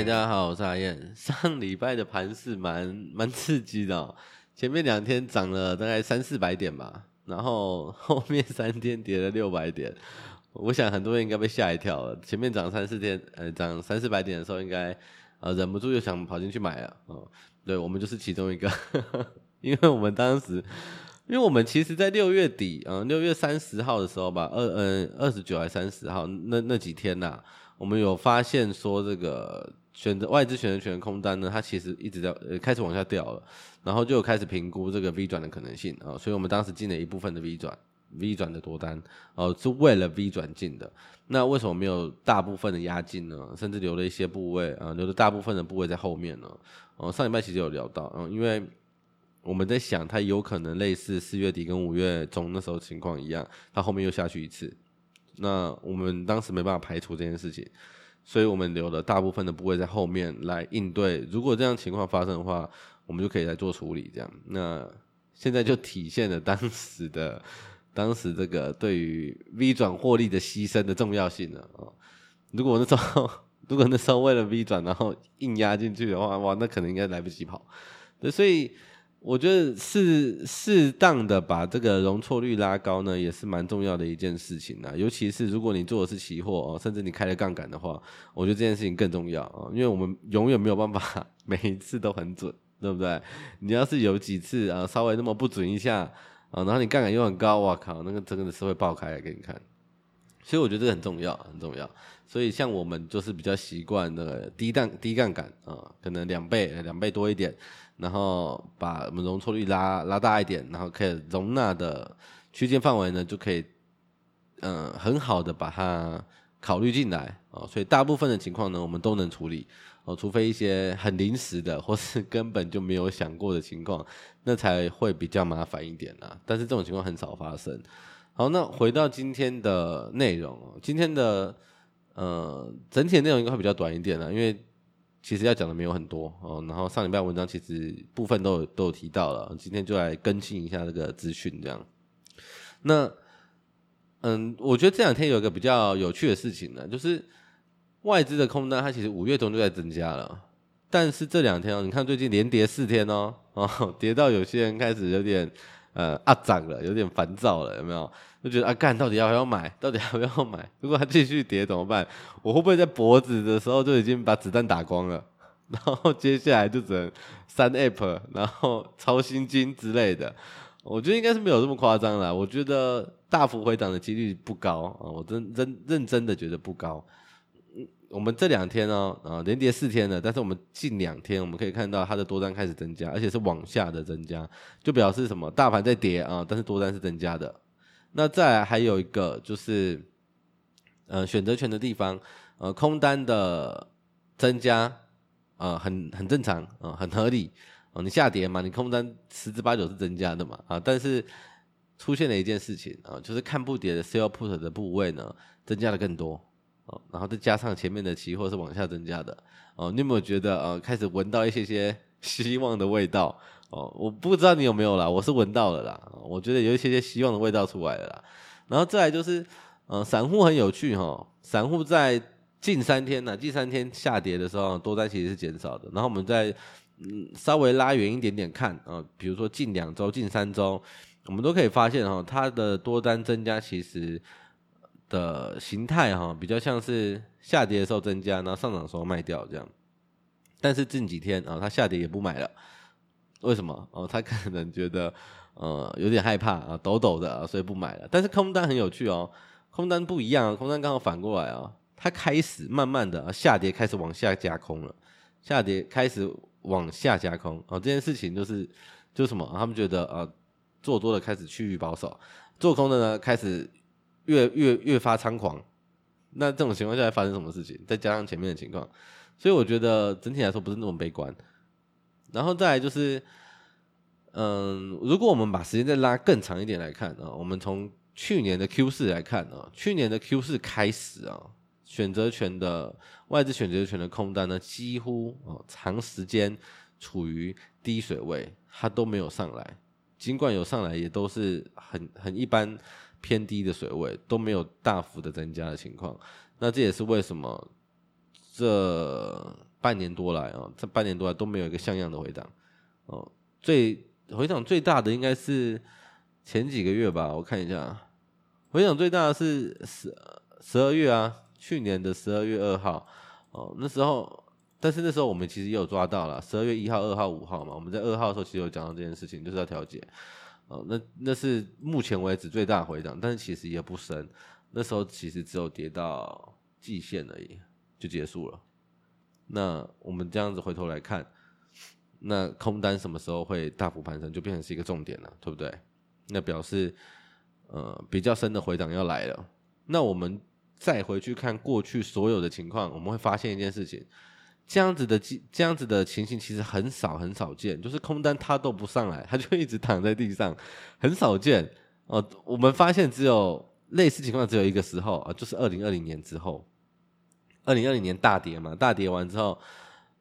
大家好，我是阿燕。上礼拜的盘是蛮蛮刺激的，前面两天涨了大概三四百点吧，然后后面三天跌了六百点。我想很多人应该被吓一跳了。前面涨三四天，呃，涨三四百点的时候，应该呃忍不住又想跑进去买了。哦，对，我们就是其中一个，因为我们当时，因为我们其实在六月底，嗯、六月三十号的时候吧，二嗯二十九还三十号那那几天呐、我们有发现说这个选择外资选择权空单呢，它其实一直在呃开始往下掉了，然后就有开始评估这个 V 转的可能性啊、所以我们当时进了一部分的 V 转。V 转的多单哦、是为了 V 转进的。那为什么没有大部分的压进呢？甚至留了一些部位啊、留了大部分的部位在后面呢？哦、上礼拜其实有聊到，嗯、因为我们在想，它有可能类似四月底跟五月中那时候情况一样，它后面又下去一次。那我们当时没办法排除这件事情，所以我们留了大部分的部位在后面来应对。如果这样情况发生的话，我们就可以来做处理。这样，那现在就体现了当时的。当时这个对于 V 转获利的牺牲的重要性了？啊，如果那时候如果那时候为了 V 转然后硬压进去的话，哇，那可能应该来不及跑。对，所以我觉得适适当的把这个容错率拉高呢，也是蛮重要的一件事情啊。尤其是如果你做的是期货哦，甚至你开了杠杆的话，我觉得这件事情更重要啊，因为我们永远没有办法 每一次都很准，对不对？你要是有几次啊稍微那么不准一下。啊，然后你杠杆又很高，哇靠，那个真的是会爆开来给你看，所以我觉得这个很重要，很重要。所以像我们就是比较习惯那个低杠低杠杆啊，可能两倍两倍多一点，然后把我们容错率拉拉大一点，然后可以容纳的区间范围呢，就可以嗯、很好的把它考虑进来啊。所以大部分的情况呢，我们都能处理。哦，除非一些很临时的，或是根本就没有想过的情况，那才会比较麻烦一点啦。但是这种情况很少发生。好，那回到今天的内容，今天的呃整体的内容应该会比较短一点啦，因为其实要讲的没有很多哦。然后上礼拜文章其实部分都有都有提到了，今天就来更新一下这个资讯，这样。那嗯，我觉得这两天有一个比较有趣的事情呢，就是。外资的空单，它其实五月中就在增加了，但是这两天哦，你看最近连跌四天哦，哦，跌到有些人开始有点呃啊涨了，有点烦躁了，有没有？就觉得啊干，到底要不要买？到底要不要买？如果它继续跌怎么办？我会不会在脖子的时候就已经把子弹打光了？然后接下来就只能删 app，然后抄心经之类的？我觉得应该是没有这么夸张啦。我觉得大幅回档的几率不高啊，我真真认真的觉得不高。我们这两天呢，啊，连跌四天了，但是我们近两天我们可以看到它的多单开始增加，而且是往下的增加，就表示什么？大盘在跌啊，但是多单是增加的。那再来还有一个就是，呃，选择权的地方，呃，空单的增加，呃，很很正常啊，很合理啊。你下跌嘛，你空单十之八九是增加的嘛，啊，但是出现了一件事情啊，就是看不跌的 sell put 的部位呢，增加的更多。然后再加上前面的期货是往下增加的哦，你有没有觉得呃开始闻到一些些 希望的味道哦？我不知道你有没有啦，我是闻到了啦，我觉得有一些些希望的味道出来了啦。然后再来就是呃散户很有趣哈，散户在近三天呢，近三天下跌的时候多单其实是减少的。然后我们再嗯稍微拉远一点点看啊，比如说近两周、近三周，我们都可以发现哈，它的多单增加其实。的形态哈，比较像是下跌的时候增加，然后上涨的时候卖掉这样。但是近几天啊，它下跌也不买了，为什么？哦，他可能觉得呃有点害怕啊，抖抖的啊，所以不买了。但是空单很有趣哦，空单不一样，空单刚好反过来啊，它开始慢慢的下跌，开始往下加空了，下跌开始往下加空啊，这件事情就是就是什么？他们觉得啊，做多的开始趋于保守，做空的呢开始。越越越发猖狂，那这种情况下会发生什么事情？再加上前面的情况，所以我觉得整体来说不是那么悲观。然后再来就是，嗯，如果我们把时间再拉更长一点来看啊，我们从去年的 Q 四来看啊，去年的 Q 四开始啊，选择权的外资选择权的空单呢，几乎啊长时间处于低水位，它都没有上来，尽管有上来，也都是很很一般。偏低的水位都没有大幅的增加的情况，那这也是为什么这半年多来哦，这半年多来都没有一个像样的回档。哦。最回档最大的应该是前几个月吧，我看一下，回档最大的是十十二月啊，去年的十二月二号。哦，那时候，但是那时候我们其实也有抓到了，十二月一号、二号、五号嘛，我们在二号的时候其实有讲到这件事情，就是要调节。哦。那那是目前为止最大回档，但是其实也不深，那时候其实只有跌到季线而已，就结束了。那我们这样子回头来看，那空单什么时候会大幅攀升，就变成是一个重点了，对不对？那表示，呃，比较深的回档要来了。那我们再回去看过去所有的情况，我们会发现一件事情，这样子的这样子的情形其实很少很少见，就是空单它都不上来，它就一直躺在地上，很少见哦、我们发现只有类似情况只有一个时候啊、就是二零二零年之后。二零二零年大跌嘛，大跌完之后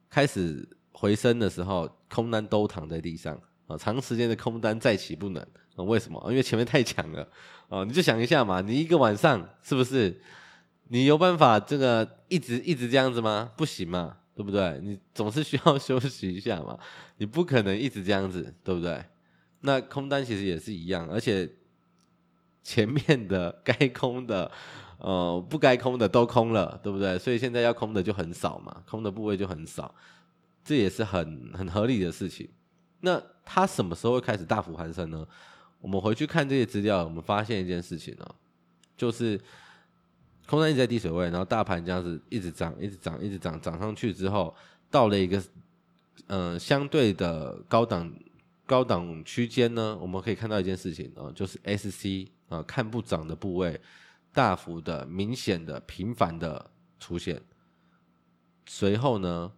开始回升的时候，空单都躺在地上啊，长时间的空单再起不能啊？为什么？因为前面太强了啊！你就想一下嘛，你一个晚上是不是你有办法这个一直一直这样子吗？不行嘛，对不对？你总是需要 休息一下嘛，你不可能一直这样子，对不对？那空单其实也是一样，而且前面的该空的。呃，不该空的都空了，对不对？所以现在要空的就很少嘛，空的部位就很少，这也是很很合理的事情。那它什么时候会开始大幅攀升呢？我们回去看这些资料，我们发现一件事情呢、就是空单一直在低水位，然后大盘这样子一直涨，一直涨，一直涨，涨上去之后，到了一个嗯、呃、相对的高档高档区间呢，我们可以看到一件事情啊、就是 SC 啊、呃、看不涨的部位。大幅的、明显的、频繁的出现，随后呢，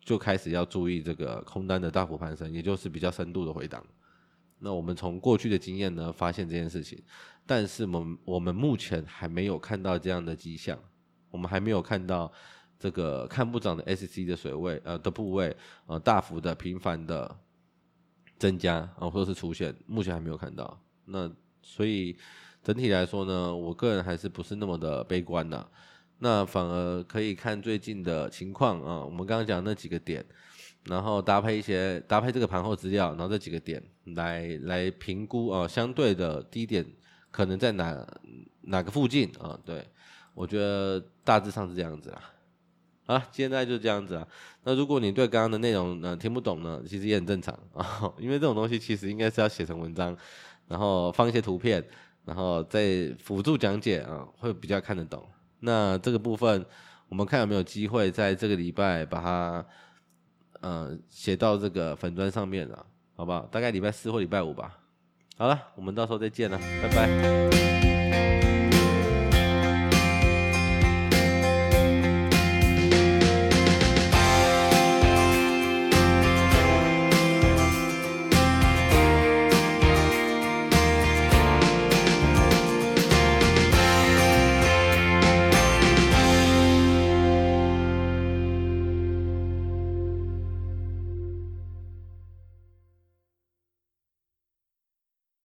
就开始要注意这个空单的大幅攀升，也就是比较深度的回档。那我们从过去的经验呢，发现这件事情，但是我们我们目前还没有看到这样的迹象，我们还没有看到这个看不涨的 SC 的水位呃的部位呃大幅的、频繁的增加啊，或者是出现，目前还没有看到。那所以。整体来说呢，我个人还是不是那么的悲观的，那反而可以看最近的情况啊。我们刚刚讲那几个点，然后搭配一些搭配这个盘后资料，然后这几个点来来评估啊，相对的低点可能在哪哪个附近啊？对，我觉得大致上是这样子啦。啊，现在就这样子啊。那如果你对刚刚的内容呢听不懂呢，其实也很正常啊，因为这种东西其实应该是要写成文章，然后放一些图片。然后再辅助讲解啊，会比较看得懂。那这个部分，我们看有没有机会在这个礼拜把它，呃，写到这个粉砖上面了，好不好？大概礼拜四或礼拜五吧。好了，我们到时候再见了，拜拜。